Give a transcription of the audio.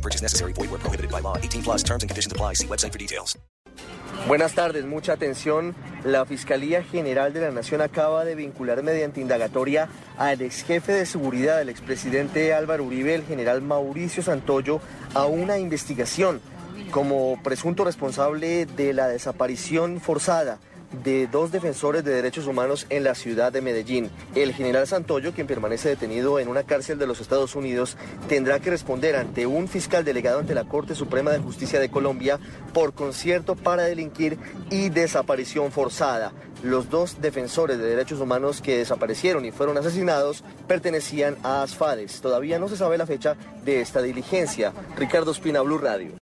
Purchase necessary. Void prohibited by law. 18 plus terms and conditions apply. See website for details. Buenas tardes, mucha atención. La Fiscalía General de la Nación acaba de vincular mediante indagatoria al ex jefe de seguridad del expresidente Álvaro Uribe, el general Mauricio Santoyo, a una investigación como presunto responsable de la desaparición forzada de dos defensores de derechos humanos en la ciudad de Medellín. El general Santoyo, quien permanece detenido en una cárcel de los Estados Unidos, tendrá que responder ante un fiscal delegado ante la Corte Suprema de Justicia de Colombia por concierto para delinquir y desaparición forzada. Los dos defensores de derechos humanos que desaparecieron y fueron asesinados pertenecían a ASFADES. Todavía no se sabe la fecha de esta diligencia. Ricardo Espina, Blue Radio.